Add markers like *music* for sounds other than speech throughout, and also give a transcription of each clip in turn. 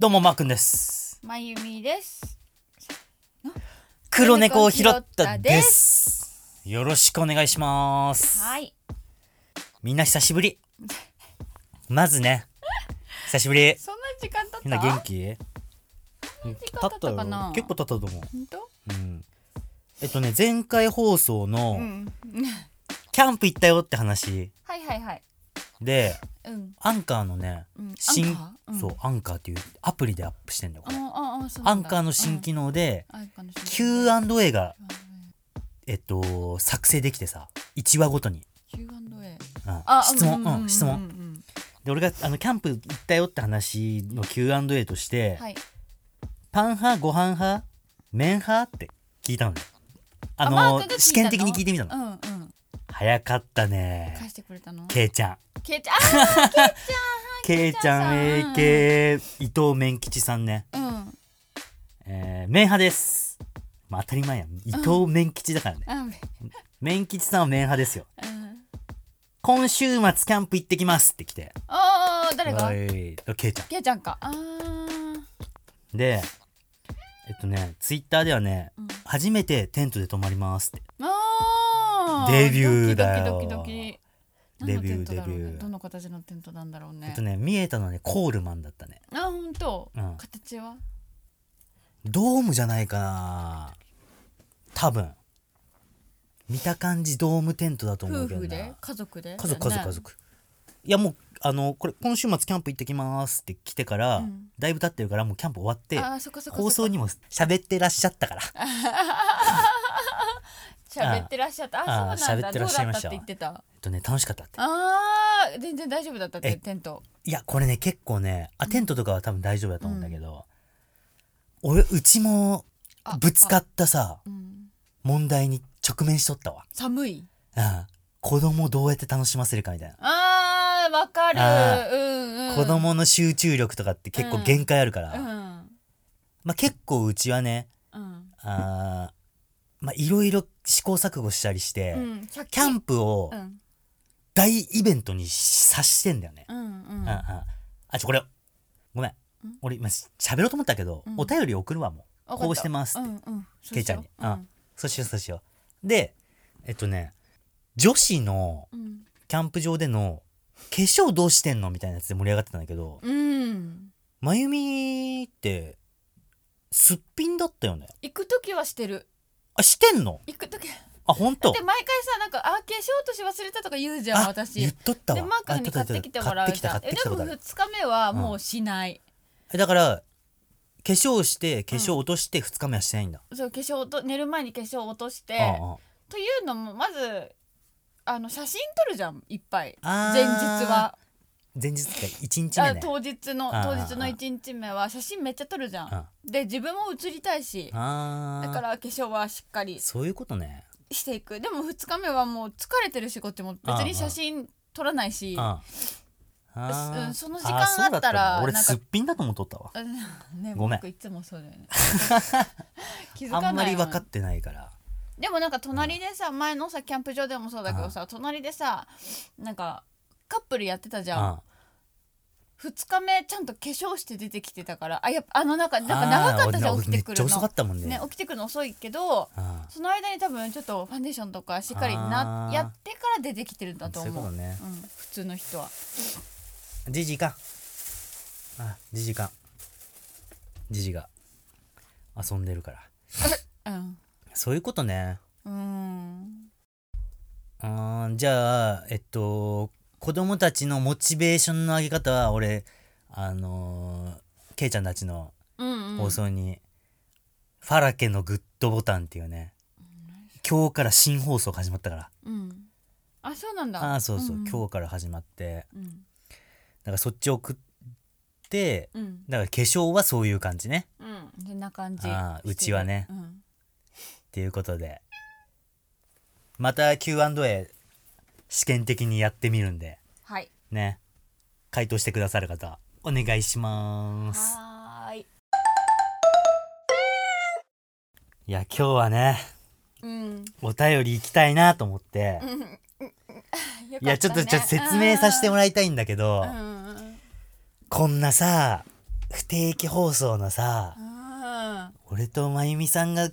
どうもマー君です。まゆみです。黒猫を拾ったです。よろしくお願いします。はい。みんな久しぶり。まずね久しぶり。そんな時間経った？みんな元気？時間経ったかな？よ結構経ったと思う。本当？うん。えっとね前回放送のうん。キャンプ行ったよって話。はいはいはい。でうん。アンカーのねうん。新アンカー？うん。そうアンカーっていうアプリでアップしてんだよこあれああそうアなんだ。ンカーの新機能でうん。アンカーの新機能 Q&A がえっと作成できてさ1話ごとに、Q&A。うん。あ質問。ううん質問うんうんで俺があのキャンプ行ったよって話の Q&A として、はい。パン派ご飯派麺派って聞いたのねあのマークが聞いたの？試験的に聞いてみたの、うんうん。早かったね。返してくれたの？けいちゃん。けいちゃん。あけいちゃんけいちゃん AK 伊藤麺吉さんね、ーうん。えー、麺派ですまあ当たり前やん伊藤麺吉だからね、あ麺吉さん。は麺派ですようん。今週末キャンプ行ってきますって来てああ誰がけいちゃん。*laughs* けいちゃんか。ああ。でえっとねツイッターではね、うん初めてテントで泊まりますってあーデビューだよ。ドキドキドキドキ。デビューデビュー。どの形のテントなんだろうね。えっとね見えたのはねコールマンだったね。あ本当、うん。形は？ドームじゃないかな。多分。見た感じドームテントだと思夫うけどな。婦で？家族で？家族家族。家族いやもうあのこれ今週末キャンプ行ってきますって来てから、うん。だいぶ経ってるからもうキャンプ終わって放送にも喋ってらっしゃったから *laughs* 喋ってらっしゃった。ああそうなんだ。喋ってらっしゃいました。どうだったって言ってた？えっとね楽しかったって。あー全然大丈夫だったってえテント。いやこれね結構ねあテントとかは多分大丈夫だと思うんだけど、俺うちもあぶつかったさうん。問題に直面しとったわ、寒い？うん、子供どうやって楽しませるかみたいな、あーわかる。あうんうん。子供の集中力とかって結構限界あるから、うん。まあ、結構うちはねうん。あーまあいろいろ試行錯誤したりして、うんキャンプをうん。大イベントにさしてんだよね、うんうん。うんうん。あちょこれごめん。ん？俺今喋ろうと思ったけど、うん。お便り送るわもう。こうしてますって、うんうん。けいちゃんにそうしよううん。そうしようそうしよう。でえっとね女子のうん。キャンプ場での化粧どうしてんのみたいなやつで盛り上がってたんだけどうん。まゆみってすっぴんだったよね。行く時はしてるあしてんの？行く時あ本当？で毎回さなんかあ化粧落とし忘れたとか言うじゃんあ私。言っとったわ。でマー君に買ってきてもらうじゃん。買ってきた買ってきたえでもことある。2日目はもうしない、えだから化粧して化粧落として2日目はしてないんだ、そう化粧と寝る前に化粧落として。というのもまずあの写真撮るじゃんいっぱい。前日は前日って1日目ね。あ当日の当日の1日目は写真めっちゃ撮るじゃん。で自分も写りたいしだから化粧はしっかりそういうことね。していく。でも2日目はもう疲れてるしこっちも。別に写真撮らないし。うんその時間あったらの俺すっぴんだと思っとったわ。うんねごめん。僕いつもそうだよね。*laughs* 気づかないあんまりも分かってないから。でもなんか隣でさ前のさキャンプ場でもそうだけどさ隣でさなんかカップルやってたじゃん。あ2日目ちゃんと化粧して出てきてたから。あやっぱあのなんかなんか長かったじゃん起きてくるの。ったもんね。ね起きてくるの遅いけどあその間に多分ちょっとファンデーションとかしっかりなやってから出てきてるんだとそういう思うね。うん、普通の人は。じじいか。あじじいか。じじが。遊んでるから。*laughs* うん。そういうことね。うん。あーじゃあえっと子供たちのモチベーションの上げ方は俺あのー、けいちゃんたちのうんうん。放送に、ファラケのグッドボタンっていうね今日から新放送が始まったから。うん。あそうなんだ。ああそうそう、んん。今日から始まって。うん。だからそっち送ってうん。だから化粧はそういう感じね。うん。こんな感じあうちはね。うん。っていうことで。また Q&A 試験的にやってみるんで。はい。ね。回答してくださる方お願いします。はーい。いや今日はねうん。お便り行きたいなと思って、うん。うん。いやちょっとちょっと説明させてもららいたいんだけど、うん。うん。こんなさ不定期放送のさうん。俺とまゆみさんが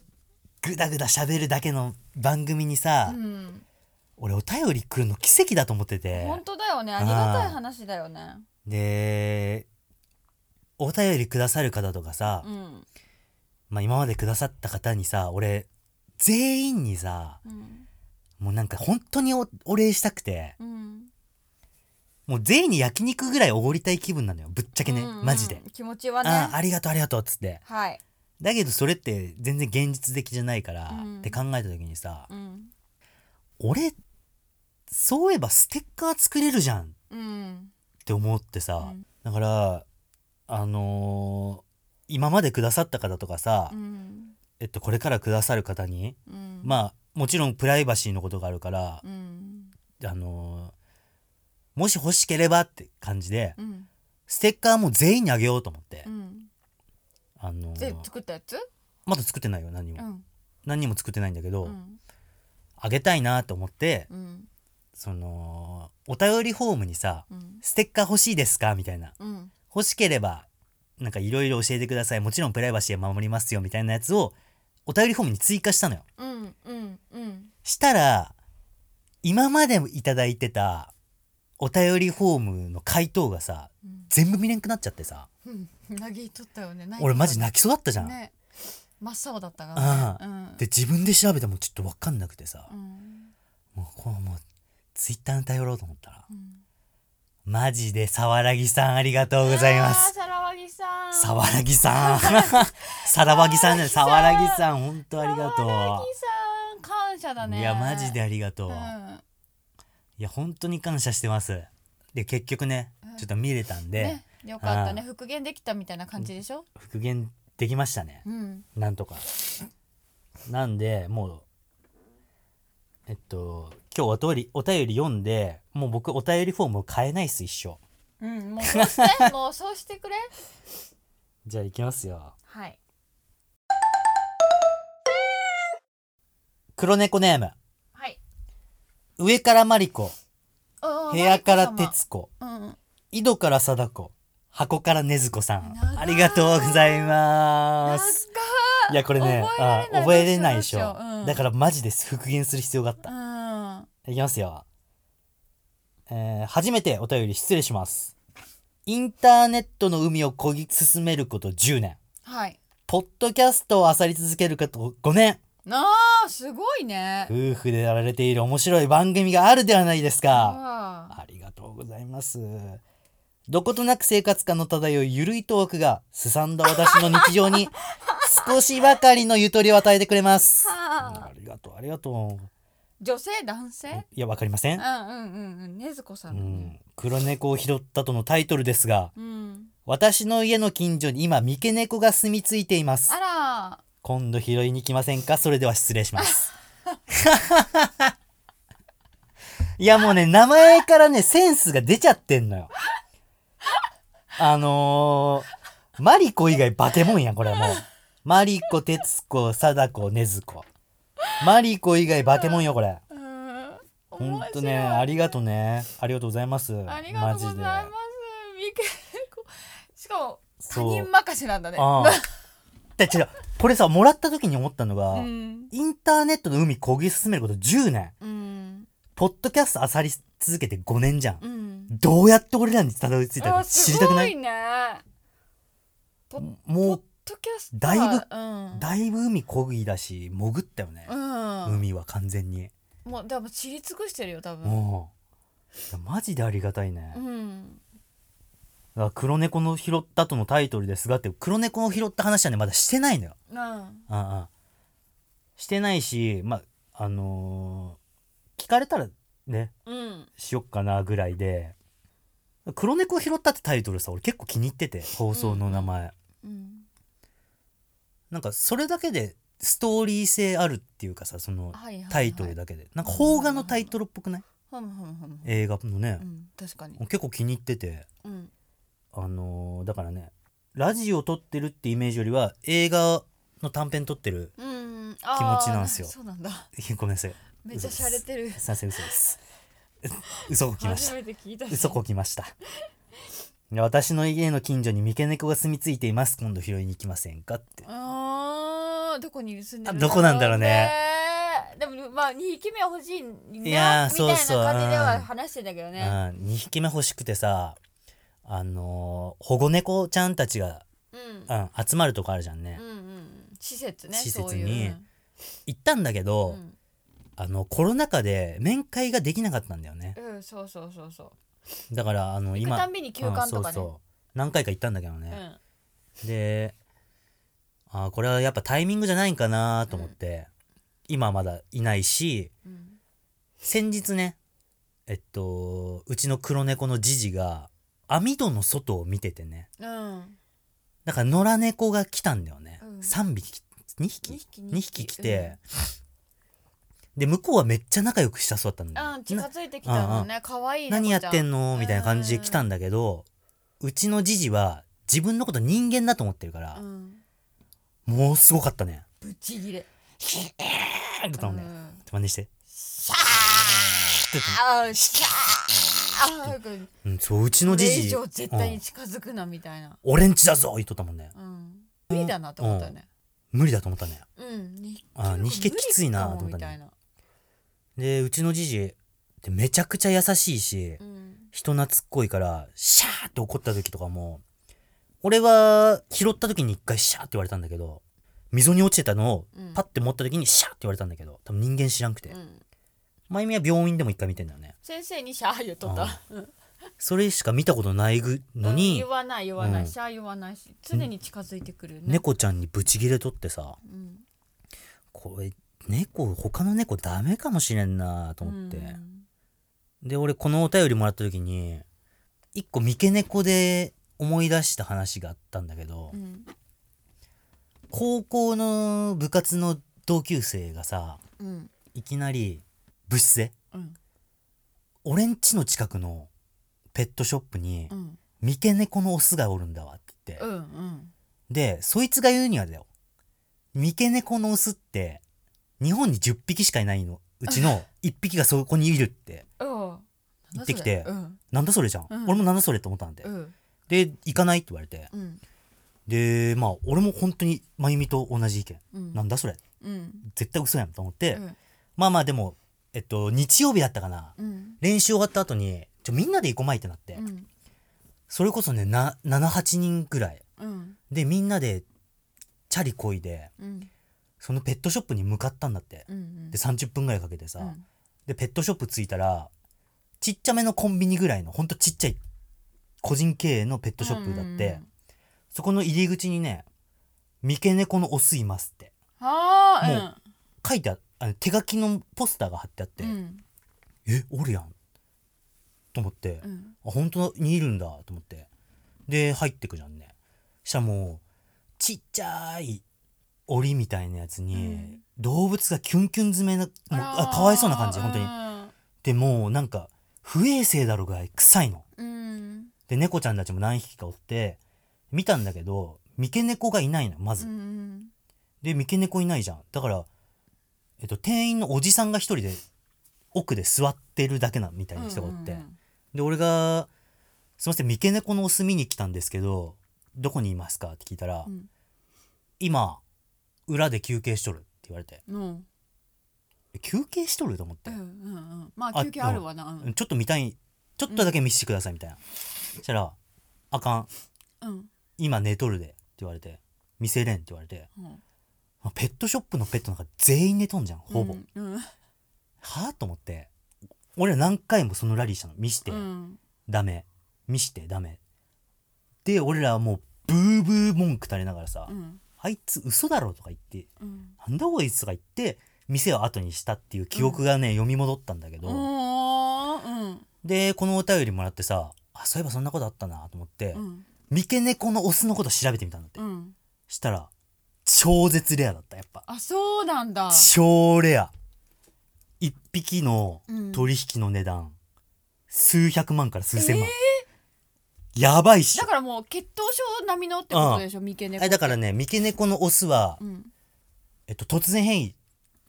グダグダ喋るだけの番組にさ、うん俺お便り来るの奇跡だと思ってて。本当だよね。ありがたい話だよね。でお便りくださる方とかさ、うん。まあ、今までくださった方にさ俺全員にさうん。もうなんか本当におお礼したくてうん。もう全員に焼肉ぐらいおごりたい気分なのよ。ぶっちゃけね、うんうんマジで、気持ちはね。ありがとうありがとうっつって。はい。だけどそれって全然現実的じゃないから、うん。って考えた時にさうん。俺そういえばステッカー作れるじゃん。っうんて思ってさ、うん。だからあのー今までくださった方とかさ、うん。えっと、これからくださる方に、うん。まあもちろんプライバシーのことがあるから、うん。あのーもし欲しければって感じでうん。ステッカーも全員にあげようと思って、うん。あのーで作ったやつ？まだ作ってないよ何にも、うん。何にも作ってないんだけど、うん。あげたいなと思ってうんそのお便りフォームにさうん「ステッカー欲しいですか?」みたいな。うん。欲しければなんかいろいろ教えてください。もちろんプライバシーは守りますよみたいなやつをお便りフォームに追加したのよ。うんうんうん。したら今までいただいてたお便りフォームの回答がさうん。全部見れんくなっちゃってさ。うん。とったよね。俺マジ泣きそうだったじゃん、ね。真っ青だったかあらね。うん。で自分で調べてもちょっと分かんなくてさ、うん。もうこうもうツイッターに頼ろうと思ったらうん。マジで沢良木さんありがとうございます。さらわぎさん。沢良木さん。さらばぎさんね沢良木さん本当ありがとさらわぎさん感謝だうね。いやマジでありがとう、ういんや本当に感謝してます。で結局ねうん。ちょっと見れたんで、ねよかったね。あ復元できたみたいな感じでしょ？復元できましたね。うん。なんとか。なんでもうえっと今日お便りお便り読んでもう僕お便りフォームを変えないっす一生。うんもうそうしてもうそうしてくれ。*laughs* じゃあ行きますよ。はい。黒猫ネーム。はい。上からマリコ。部部屋から徹子。うん井戸から貞子。箱から禰豆子さん。長い。ありがとうございま長すいいやこれね覚えられないあ覚えれないでしょ。どうしようどうしよううん。だからマジです。復元する必要があった。うんいきますよ。えー初めてお便り失礼します。インターネットの海を漕ぎ進めること10年。はいポッドキャストを漁り続けること5年。なあすごいね夫婦でやられている面白い番組があるではないですか。あありがとうございます。どことなく生活感の漂うゆるいトークが、すさんだ私の日常に少しばかりのゆとりを与えてくれます。はあありがとう、ありがと女性男性？う。いや、わかりません。うんうんうんうん。ねずこさうんだね。ん、黒猫を拾ったとのタイトルですが、うん。私の家の近所に今三毛猫が住み着いています。あら。今度拾いに来ませんか？それでは失礼します。*laughs* いやもうね名前からねセンスが出ちゃってんのよ。あのー、マリコ以外バケモンやんこれもう。マリコ哲子貞子禰豆子マリコ以外バケモンよこれ。うん。ほんとねありがとうね。ありがとうございます。ありがとうございます。しかも他人任せなんだね。*laughs* で違う。これさもらった時に思ったのが、うん。インターネットの海漕ぎ進めること10年。うん。ポッドキャストあさり続けて5年じゃん。うん。どうやって俺らにたどり着いたかあ知りたくない？すごいね。もッドキャストだいぶはうだいぶ海漕ぎだし潜ったよね。う、ん、うん、海は完全に。もう多分知り尽くしてるよ多分。もう。いやマジでありがたいね、うん。だから黒猫の拾ったとのタイトルですがって黒猫を拾った話はねまだしてないのよ。うん。ああしてないしまああのー聞かれたらねうん。しよっかなぐらいで黒猫を拾ったってタイトルさ俺結構気に入ってて放送の名前、うんなんかそれだけでストーリー性あるっていうかさそのはいはいはい。タイトルだけで、なんか邦画のタイトルっぽくない？映画のね。う、ん確かに。結構気に入ってて。うん。あのーだからねラジオ撮ってるってイメージよりは映画の短編撮ってるうん。気持ちなんですよ。そうなんだ。ごめんなさい。めっちゃ洒落てる。すいません。嘘。です嘘こきました。初めて聞いた。し嘘こきました。で私の家の近所に三毛猫が住み着いています。今度拾いに行きませんか？って。あーどこに住んでるあどこなんだろうね。ねでもまあ2匹目は欲しいないみやーたいな感じではうん話してんだけどうん、ね2匹目欲しくてさあのー保護猫ちゃんたちが、うん。うん、集まるとこあるじゃんね、うんうん。施設ね施設そういう。に行ったんだけど、うん。あのコロナ禍で面会ができなかったんだよね。うん、うんそうそうそうそうだからあの行く今たんびに休館とかね。うんそうそう。何回か行ったんだけどうね、ん。であーこれはやっぱタイミングじゃないんかなと思って、今はまだいないしうん。先日ねえっとうちの黒猫のジジが網戸の外を見ててね。うん。だから野良猫が来たんだよね、うん。3匹2匹？二匹2匹。来て、で向こうはめっちゃ仲良くしたそうだったんだようん近づいてきたのね。可愛い何やってんののみたいな感じで来たんだけど、うちのジジは自分のこと人間だと思ってるからう、ん。もうすごかったね。ぶち切れえーって言ったもん。ね。うん真似して。シャーあーシャーこれうん、そう、うちのこれジジ、以上絶対うんに近づくなみたいな。俺んちだぞ言っとったもんね。うん。無理だなと思ったよね無理だと思ったね。うん。二匹あ二匹きついなと思ったねで、うちのジジってめちゃくちゃ優しいし、うん。人懐っこいから、シャーって怒った時とかも、俺は拾った時に一回シャーって言われたんだけど、溝に落ちてたのをうん。パッて持った時にシャーって言われたんだけど、多分人間知らんくて。うん。まゆみは病院でも一回見てんだよね。先生にシャー言っとった。うん。それしか見たことないぐのうん。に言、わない言わなうん。いシャー言わないし常に近づいてくるよね。猫ちゃんにブチギレとってさ、うん。これ、猫、他の猫ダメかもしれんなと思って。うん。で、俺このお便りもらった時に、一個三毛猫で思い出した話があったんだけど、うん。高校の部活の同級生がさ、うん。いきなり部室で、うん。俺んちの近くのペットショップにう、ん。三毛猫のオスがおるんだわって言って、うんうん。で、そいつが言うにはだよ。三毛猫のオスって、日本に10匹しかいないの。うちの1匹がそこにいるって。うん行ってきてうんなんだそれじゃん。うん俺もなんだそれって思ったんで。うんで、行かないって言われて。うんで、まあ、俺も本当に、まゆみと同じ意見。うんなんだそれ？うん絶対嘘やんと思って。うんまあまあ、でも、えっと、日曜日だったかな。うん練習終わった後に、ちょ、みんなで行こうまいってなって。うんそれこそね、な、7、8人ぐらい。うんで、みんなで、チャリこいで、うんそのペットショップに向かったんだって。うんで、30分ぐらいかけてさ、うん。で、ペットショップ着いたら、ちっちゃめのコンビニぐらいの、ほんとちっちゃい、個人経営のペットショップだって、そこの入り口にね、三毛猫のオスいますって、はあも書いてああの手書きのポスターが貼ってあって、うん。え、おるやん。と思って、あ、うん。本当にいるんだ。と思って。で、入ってくじゃんね。したらもう、ちっちゃい檻みたいなやつに、うん動物がキュンキュン詰めな、もうあかわいそうな感じ、本当に。でもうなんか不衛生だろぐらい臭いの。うんで猫ちゃんたちも何匹かおって見たんだけど三毛猫がいないのまず。うんで三毛猫いないじゃん。だから、えっと、店員のおじさんが一人で奥で座ってるだけなみたいな人がおって。で俺が「すいません三毛猫のオス見に来たんですけどどこにいますか?」って聞いたら「うん今裏で休憩しとる」って言われて。うん。え休憩しとると思って。うんうんうん。まああ休憩あるわな。うんちょっと見たい。ちょっとだけ見せてくださいみたいな、そしたら「あかん。うん。今寝とるで」って言われて「見せれん」って言われて。うん。ペットショップのペットなんか全員寝とんじゃんほぼ、うん。うん。はあと思って。俺ら何回もそのラリーしたの見して、うん。ダメ。見してダメ。で俺らはもうブーブー文句垂れながらさ、うんあいつ嘘だろとか言ってうん。なんだこいつとか言って店を後にしたっていう記憶がね、読み戻ったんだけど、おーうん。でこのお便りもらってさあそういえばそんなことあったなと思って、うん。三毛猫のオスのこと調べてみたんだって、うん。したら超絶レアだったやっぱ。あそうなんだ。超レア。一匹のうん。取引の値段、数百万から数千万、やばいっしょ。だからもう血統症並みのってことでしょ三毛猫えだからね三毛猫のオスは、うん。えっと、突然変異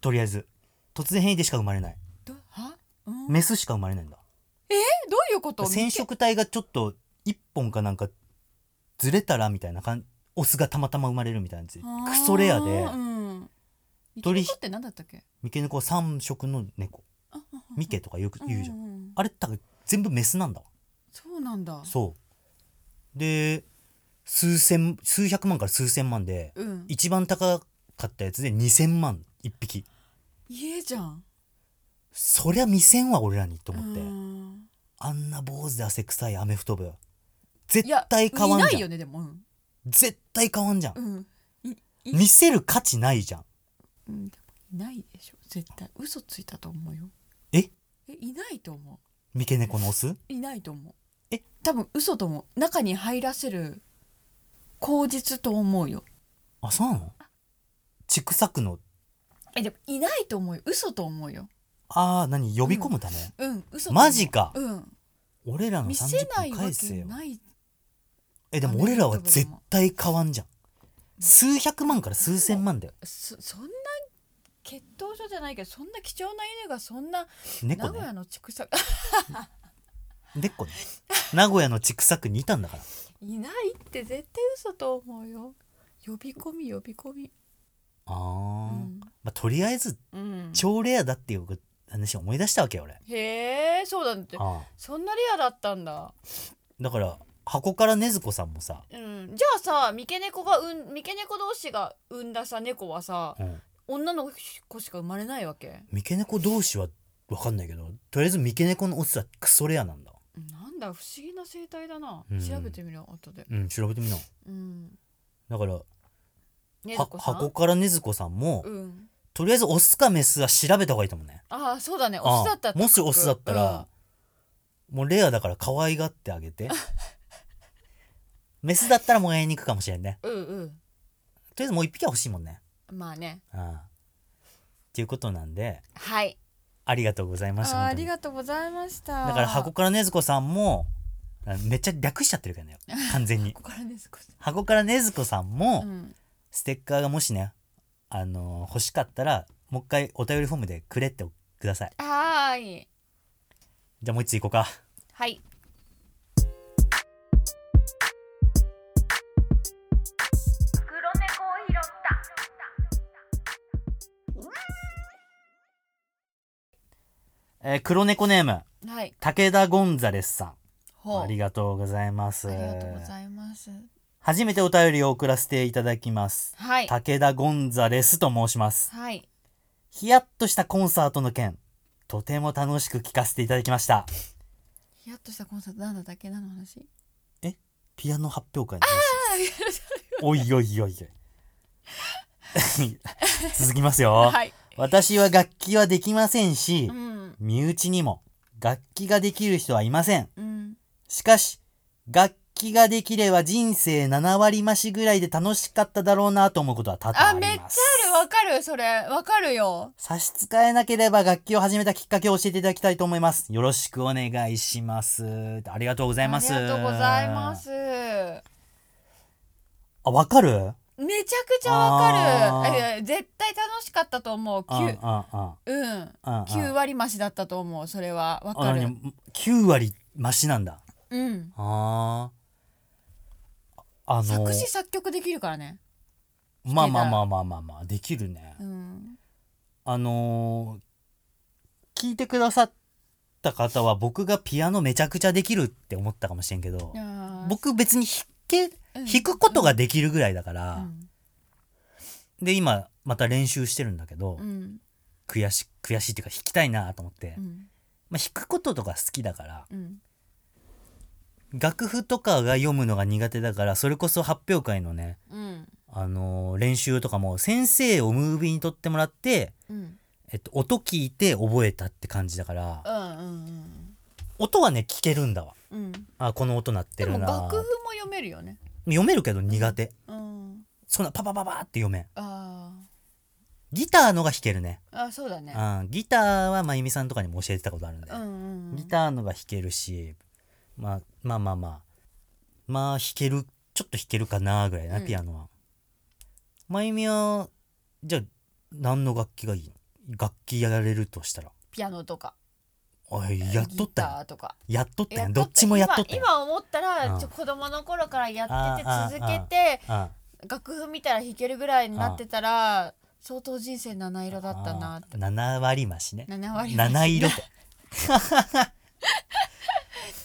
とりあえず。突然変異でしか生まれない。どは？うん。メスしか生まれないんだ。え？どういうこと？染色体がちょっと1本かなんかずれたらみたいな感オスがたまたま生まれるみたいなやつクソレアで。うん。鳥鳥って何だったっけ？三毛猫は3色の猫。ミケとかよく言うじゃん、んんん。あれ多分全部メスなんだ。わそうなんだ。そうで数千数百万から数千万でうん。一番高かったやつで2000万1匹。家じゃん。そりゃ見せんわ俺らにと思って、うん。あんな坊主で汗臭いアメフト部い絶や対買わんいないじゃんよねでも。うん。絶対買わんじゃん。うん。見せる価値ないじゃん。うんでもいないでしょ絶対。嘘ついたと思うよ。え？えいないと思三毛猫のオス？ういないと思多分嘘と思う。中に入らせる口実と思うよ。あそうなの？ちくさくの。えでもいないと思う。よ嘘と思うよ。あー何？呼び込むため、うん。嘘と思う。マジか。うん。俺らの見せ30ないわ分返せよけない。えでも俺らは絶対買わんじゃん。数百万から数千万だよ。そそんな血統書じゃないけどそんな貴重な犬がそんな猫ね。名古屋の畜産 *laughs* でっこね。名古屋のちくさくにいたんだから。いないって絶対嘘と思うよ。呼び込み呼び込み。あー、うん。まあ、とりあえずうん。超レアだっていう話を思い出したわけよ俺。へえそうだって。あそんなレアだったんだ。ーだから箱から禰豆子さんもさ、うん。じゃあさ三毛猫がうん三毛猫同士が産んださ猫はさうん、女の子しか生まれないわけ？三毛猫同士は分かんないけどとりあえず三毛猫のオスはクソレアなんだなんだ不思議な生態だな、うん。調べてみる後で。うん調べてみな。うん。だからはねずこさん？箱から禰豆子さんも、うん。とりあえずオスかメスは調べた方がいいと思うね。ああそうだね。あオスだったらもしオスだったら、もうレアだから可愛がってあげて。*laughs* メスだったらもう会いに行くかもしれんね。うん、うんうん。とりあえずもう一匹は欲しいもんね。まあね。うん。っていうことなんで。はいありがとうございましたあーありがとうございました。だから箱から禰豆子さんもあめっちゃ略しちゃってるからね *laughs* 完全に。箱から禰豆子さん。も、うん。ステッカーがもしねあのー欲しかったらもう一回お便りフォームでくれってください。はーいじゃあもう一ついこうか。はいえー黒猫ネーム。たはい。武田ゴンザレスさん。ありがとうございます。ありがとうございます。初めてお便りを送らせていただきます。はい。武田ゴンザレスと申します。はい。ヒヤッとしたコンサートの件とても楽しく聞かせていただきました。ヒヤッとしたコンサートなんだったっけ？何の話？ピアノ発表会の話。おいおいおいおい。*laughs* 続きますよ、はい私は楽器はできませんしうん。身内にも楽器ができる人はいません。うん。しかし楽器ができれば人生7割増しぐらいで楽しかっただろうなと思うことは多々ありあめっちゃますある。わかるそれ。わかるよ。差し支えなければ楽器を始めたきっかけを教えていただきたいと思います。よろしくお願いします。ありがとうございます。ありがとうございます。あわかる？めちゃくちゃわかる。え絶対楽しかったと思う。うんうんうん9うん。うんうん9割増しだったと思うそれは。わかる。あ何？9割増しなんだ。うん。あー。あの作詞作曲できるからね。まあまあまあまあまあまあできるね、うん。あのー。聞いてくださった方は僕がピアノめちゃくちゃできるって思ったかもしれんけど僕別に弾けうん弾くことができるぐらいだから、うん。で今また練習してるんだけど、うん。悔し悔しいっていうか弾きたいなと思って、うん。まあ、弾くこととか好きだから。うん。楽譜とかが読むのが苦手だからそれこそ発表会のね、うん。あのー練習とかも先生をムービーに撮ってもらって、うん。えっと、音聞いて覚えたって感じだから。音はね聞けるんだわ。うん。あこの音鳴ってでもるな楽譜も読めるよね読めるけど苦手、うん。そんなパパパパって読めん。あギターのが弾けるね、ーあそうだね。うん、ギターはまゆみさんとかにも教えてたことあるんで、うんうんうん。ギターのが弾けるし、まあ、まあまあまあ。まあ弾けるちょっと弾けるかなぐらいな、うん。ピアノは。まゆみはじゃあ何の楽器がいい？の楽器やられるとしたら。ピアノとかおいやっとったや。んとか。やっとったや。んどっちもやっとったや。ん今今思ったら、うん。ちょ子供の頃からやってて続けてあ楽譜見たら弾けるぐらいになってたら相当人生七色だったなって。7割増しね。7割増し。七色って。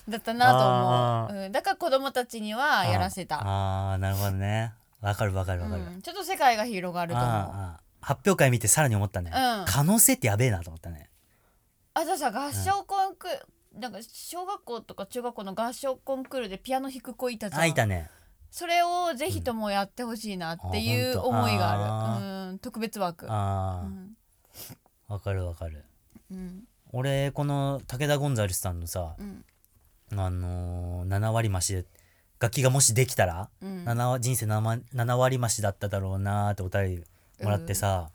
だったなあと思う、うん、だから子供たちにはやらせた。ああーなるほどね。わかるわかるわかる、うん、ちょっと世界が広がると思う。ああーあー。発表会見てさらに思ったね、うん。可能性ってやべえなと思ったねじゃあさ合唱コンクール、なんか小学校とか中学校の合唱コンクールでピアノ弾く子いたじゃん。あいたね。それをぜひともやってほしいなっていう思いが本ある、うん、特別枠。ああうん。わ、かるわかる。うん。俺この武田ゴンザレスさんのさ、うん。あのー、7割増しで楽器がもしできたら、うん。7割人生 7, 7割増しだっただろうなーってお便りもらってさ、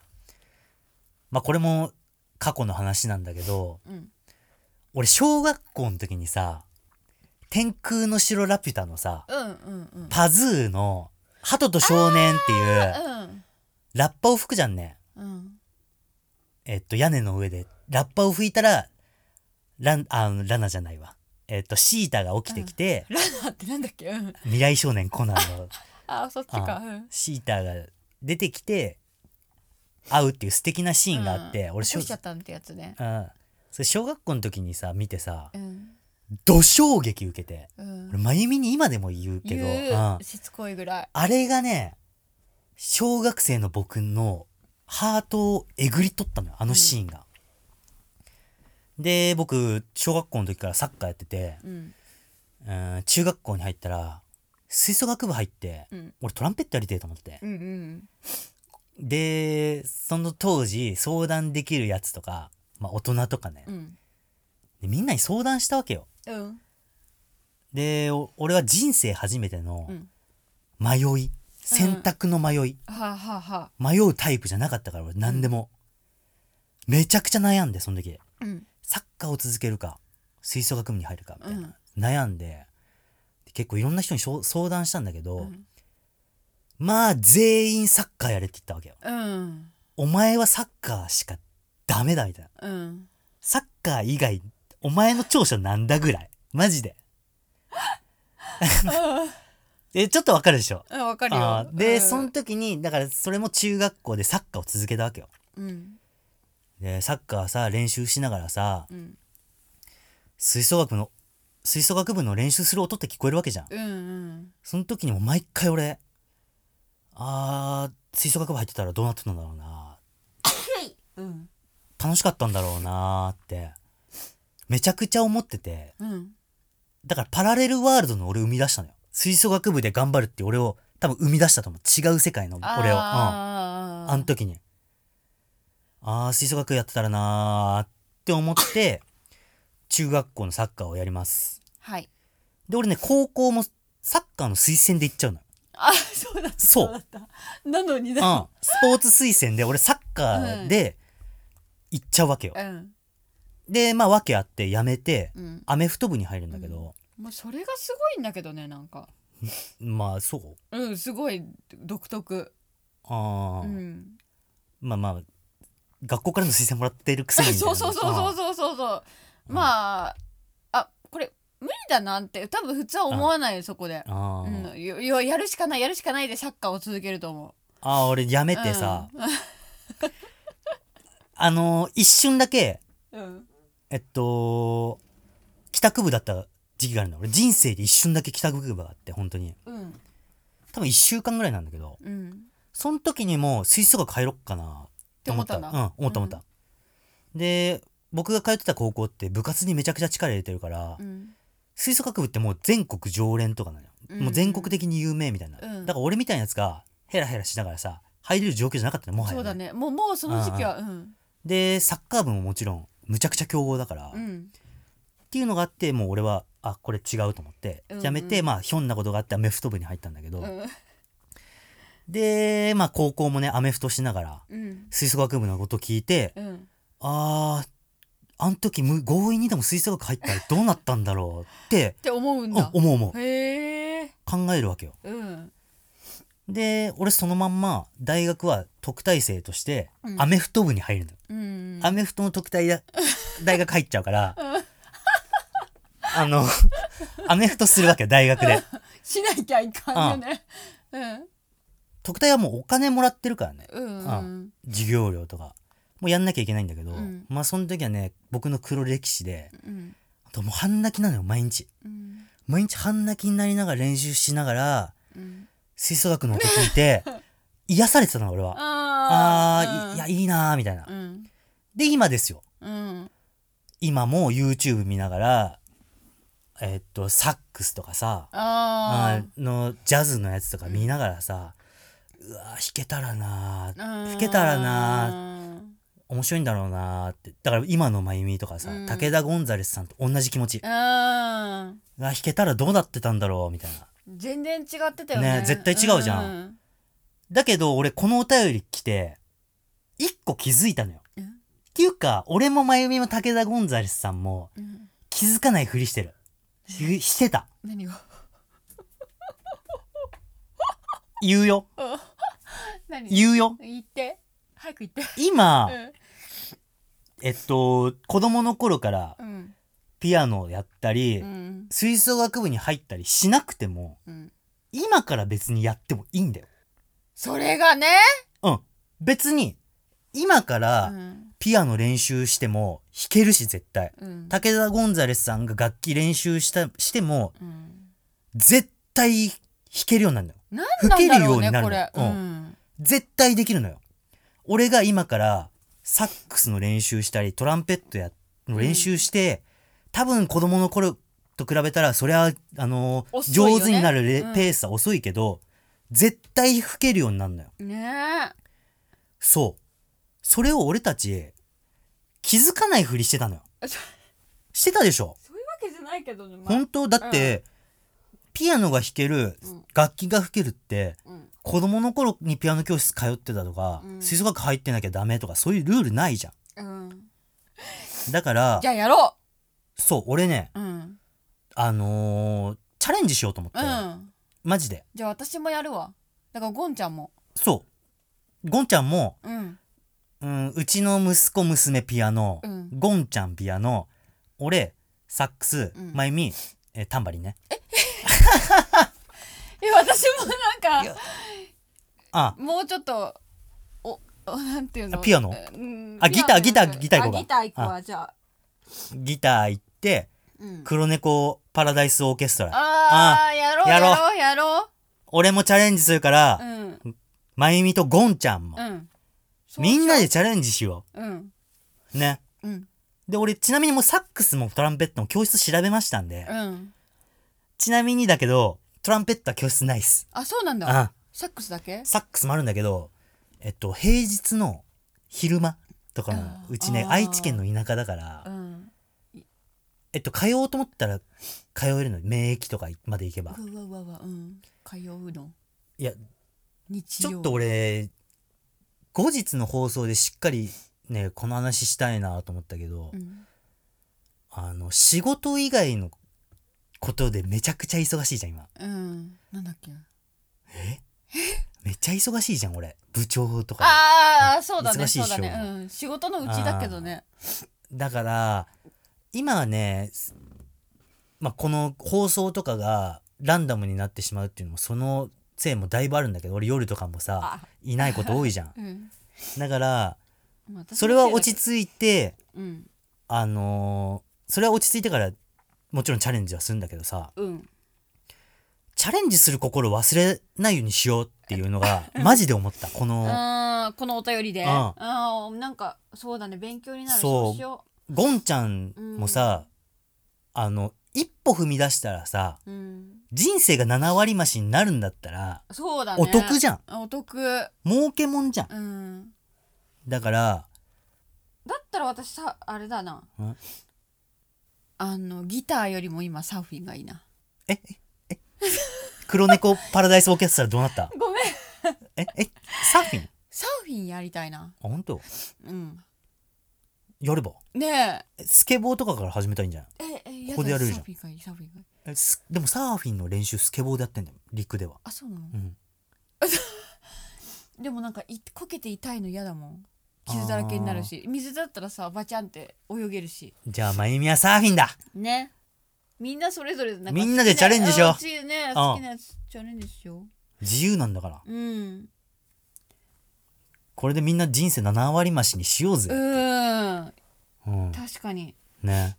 まあこれも過去の話なんだけどうん。俺小学校の時にさ「天空の城ラピュタ」のさうんうんうん。パズーの「鳩と少年」っていううんラッパを吹くじゃんね。うん。えっと屋根の上でラッパを吹いたらランあラナじゃないわ。えっとシータが起きてきて、ラナってなんだっけ？うん。未来少年コナンの。*laughs* あそっちか。シータが出てきて会うっていう素敵なシーンがあって、俺小しちゃったんってやつね。うん。それ小学校の時にさ見てさうん土衝撃受けてうん。俺真由美に今でも言うけど、言う。ん。うしつこいぐらい。あれがね小学生の僕のハートをえぐり取ったのよあのシーンが。で僕小学校の時からサッカーやってて、うん。うん、中学校に入ったら吹奏楽部入って、うん。俺トランペットやりてえと思って。うんうんでその当時相談できるやつとか、まあ、大人とかね、うん。でみんなに相談したわけよ。うん。でお俺は人生初めてのうん。迷い、選択の迷い。はあ、はあはあ、迷うタイプじゃなかったから俺何でも、めちゃくちゃ悩んでその時。うん。サッカーを続けるか吹奏楽部に入るかみたいな、うん。悩んで結構いろんな人にしょ相談したんだけど、うんまあ全員サッカーやれって言ったわけよ。うん。お前はサッカーしかダメだみたいな。うん。サッカー以外お前の長所なんだぐらい。マジで。*laughs* えちょっとわかるでしょ？うんわかるよ。で、うん。その時にだからそれも中学校でサッカーを続けたわけよ。うん。でサッカーさ練習しながらさうん。吹奏楽の吹奏楽部の練習する音って聞こえるわけじゃん。うんうん。その時にも毎回俺あー吹奏楽部入ってたらどうなってたんだろうな。うん。楽しかったんだろうなーって。めちゃくちゃ思ってて。うん。だからパラレルワールドの俺生み出したのよ。吹奏楽部で頑張るって俺を多分生み出したと思う。違う世界の俺を。うん。あの時に。あー吹奏楽やってたらなーって思って *laughs* 中学校のサッカーをやります。はい。で俺ね高校もサッカーの推薦で行っちゃうのよあそうだった。そう。だったなのにうん。だスポーツ推薦で俺サッカーで行っちゃうわけよ、うん。でまあ訳あって辞めてうん。アメフト部に入るんだけど、もうそれがすごいんだけどねなんか。*laughs* まあそう。うんすごい独特。あー、うん。まあまあ学校からの推薦もらってるくせにみたいな。そうそうそうそうそうそう。そうまああこれ無理だなって多分普通は思わないよそこで。あうん。よよやるしかないやるしかないでサッカーを続けると思う。あー俺辞めてさ、うん。*laughs* あのー一瞬だけうん。えっと帰宅部だった時期があるの俺人生で一瞬だけ帰宅部があって本当に。うん。多分1週間ぐらいなんだけど。うん。その時にもう吹奏楽入ろっかな。って思ったって思った。んだうん思った思った、で僕が通ってた高校って部活にめちゃくちゃ力入れてるから、うん吹奏楽部ってもう全国常連とかなのよ、うんもう全国的に有名みたいな、うん。だから俺みたいなやつがヘラヘラしながらさ入れる状況じゃなかったねもはや、そうだね。もうもうその時期はうん。でサッカー部ももちろんむちゃくちゃ強豪だから、っうん。ていうのがあってもう俺はあこれ違うと思って、うんうん。やめてまあひょんなことがあってアメフト部に入ったんだけど、うん。でまあ高校もねアメフトしながらうん。吹奏楽部のこと聞いて、うん。あーあん時む強引にでも吹奏楽入ったらどうなったんだろうって。って思うんあだ思う思う。考えるわけよ。うん。で俺そのまんま大学は特待生としてうん。アメフト部に入るのよ、うん。アメフトの特待だ *laughs* 大学入っちゃうから。あのアメフトするわけよ大学で。しなきゃいかんよね。うん。特待はもうお金もらってるからね。うん。うあん。授業料とかもうやんなきゃいけないんだけど、うん。まあその時はね僕の黒歴史でうん。あともう半泣きなのよ毎日。うん。毎日半泣きになりながら練習しながらうん。吹奏楽の音聞いて *laughs* 癒されてたの俺は。ああーいいやいいなーみたいな。うん。で今ですよ。うん。今も YouTube 見ながらえっとサックスとかさああのジャズのやつとか見ながらさ、うわ弾けたらな弾けたらな面白いんだろうなーって。だから今のまゆみとかさ、うん。武田ゴンザレスさんと同じ気持ち、うん。あ弾けたらどうなってたんだろうみたいな。全然違ってたよね。ね絶対違うじゃん。だけど俺このお便り来て一個気づいたのよ、うんっていうか俺もまゆみも武田ゴンザレスさんもうん。うん気づかないふりしてる。ししてた。何が言うよ。何？言うよ。言って早く言って。今、うん。えっと子供の頃からうん。ピアノをやったり、うん。吹奏楽部に入ったりしなくてもうん。今から別にやってもいいんだよ。それがねうん。別に今かうらん。ピアノ練習しても弾けるし絶対。うん。武田ゴンザレスさんが楽器練習したしてもうん。絶対弾けるようになるのよ。なんなんだろうね吹けるようになるのこれ。うん。うん。絶対できるのよ俺が今からサックスの練習したりトランペットやの練習して、多分子供の頃と比べたらそりゃあのー上手になるレうん。ペースは遅いけど、絶対吹けるようになるのよ。ねそう。それを俺たち気づかないふりしてたのよ。*laughs* してたでしょ？そういうわけじゃないけどねま本当？だって、ピアノが弾けるうん。楽器が吹けるってうん子供の頃にピアノ教室通ってたとか、うん。吹奏楽入ってなきゃダメとかそういうルールないじゃうん。んだからじゃあやろそう俺ねううん。あのーチャレンジしようと思って、うん。マジで。じゃあ私もやるわ。だからゴンちゃんも。そう。ゴンちゃんも、うん。うん、うちの息子娘ピアノ、うん。ゴンちゃんピアノ俺サックス、うん。まゆみ、えータンバリンね *laughs* え私もなんかあ。もうちょっとおおなんていうの？あピアノ？うん。あギターギターギター行こうか。あギター行くわじゃあ。ギター行ってうん。黒猫パラダイスオーケストラ。あーやろうややろう。ろうやろ俺もチャレンジするから、まゆみとゴンちゃんも、うん。みんなででチャレンジしよう。ね。うん。で俺ちなみにもうサックスもトランペットも教室調べましたんで、うん。ちなみにだけどトランペットは教室ないっす。あそうなんだ。あ。サックスだけ？サックスもあるんだけどえっと平日の昼間とかもうちね愛知県の田舎だからうん。えっと通おうと思ったら通えるの。免疫とかまで行けば。うわうわうわうん。通うの。いや日曜ちょっと俺後日の放送でしっかりねこの話したいなと思ったけど、うん。あの仕事以外のことでめちゃくちゃ忙しいじゃん今。うん。なんだっけ？え？めっちゃ忙しいじゃん俺。部長とかああそうだね忙しいっしょ。そうだね。うん。仕事のうちだけどね。でだから今はね、すまあ、この放送とかがランダムになってしまうっていうのもそのせいもだいぶあるんだけど俺夜とかもさあ。いないこと多いじゃん。*laughs* うん。だからそれは落ち着いてうん。あのーそれは落ち着いてからもちろんチャレンジはするんだけどさうん。チャレンジする心を忘れないようにしようっていうのが *laughs* マジで思った。このあーこのお便りで。うん。あーなんかそうだね。勉強になる。そう。しよゴンちゃんもさ、あの一歩踏み出したらさううん。人生が7割増しになるんだったらそうだね。お得じゃん。あお得。儲けもんじゃん。うん。だからだったら私さあれだな。うんあのギターよりも今サーフィンがいいな。えええ黒猫パラダイスオーケストラどうなった？ごめん。ええサーフィン？あサーフィンやりたいな。本当？うん。やれば？ねえ。スケボーとかから始めたらいいんじゃない？えええここでやれるじゃん。サーフィンがいいサーフィンがいい。えすでもサーフィンの練習スケボーでやってんだよ陸では。あそうなの？うん。*laughs* でもなんかいこけて痛いの嫌だもん傷だらけになるし水だったらさバチャンって泳げるし。じゃあまゆみはサーフィンだ。ね。みんなそれぞれなんかみんなでチャレンジしよう。好きなね好きなやつチャレンジしよ自由なんだから。ううん。これでみんな人生7割増しにしよううぜ、ん。うん、確かに。ね。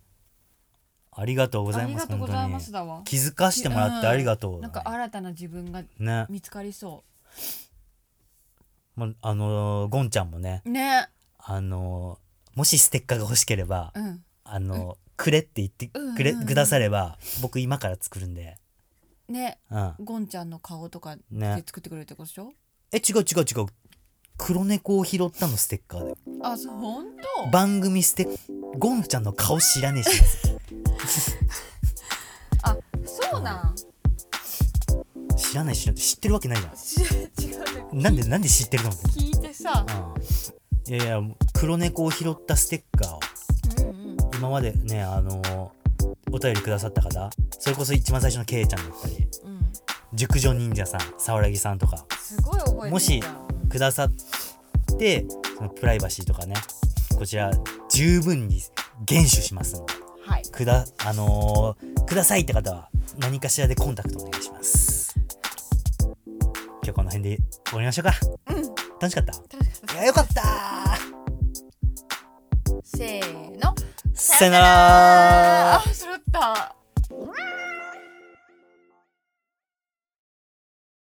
ありがとうござありいますがとうござい本当にますだわ。気づかしてもらってありがとう、なんか新たな自分がね。見つかりそもうあのーゴンちゃんもねうね。あのーもしステッカーが欲しければ、うん。あのーくれって言ってくれ、うんうんうん。くだされば僕今から作るんで。ね。うん。ゴンちゃんの顔とかでね。作ってくれるってことでしょ？え違う違う違う。黒猫を拾ったのステッカーで。あそう本当？番組ステッゴンちゃんの顔知らねえし。*laughs* あそうなん？知らないし知ってるわけないじゃん *laughs* なんでなんで知ってるの？聞いてさ。うん。いやいや黒猫を拾ったステッカーを。うんうん今までねあのーお便りくださった方それこそ一番最初のケイちゃんだったりうん。熟女忍者さん沢良木さんとかすごい覚えてるもしくださってそのプライバシーとかねこちら十分に厳守しますのではい。くだあのーくださいって方は何かしらでコンタクトお願いします今日この辺で終わりましょうか。うん。楽しかった？楽しかった。いやよかった。せーの。さよなら。あ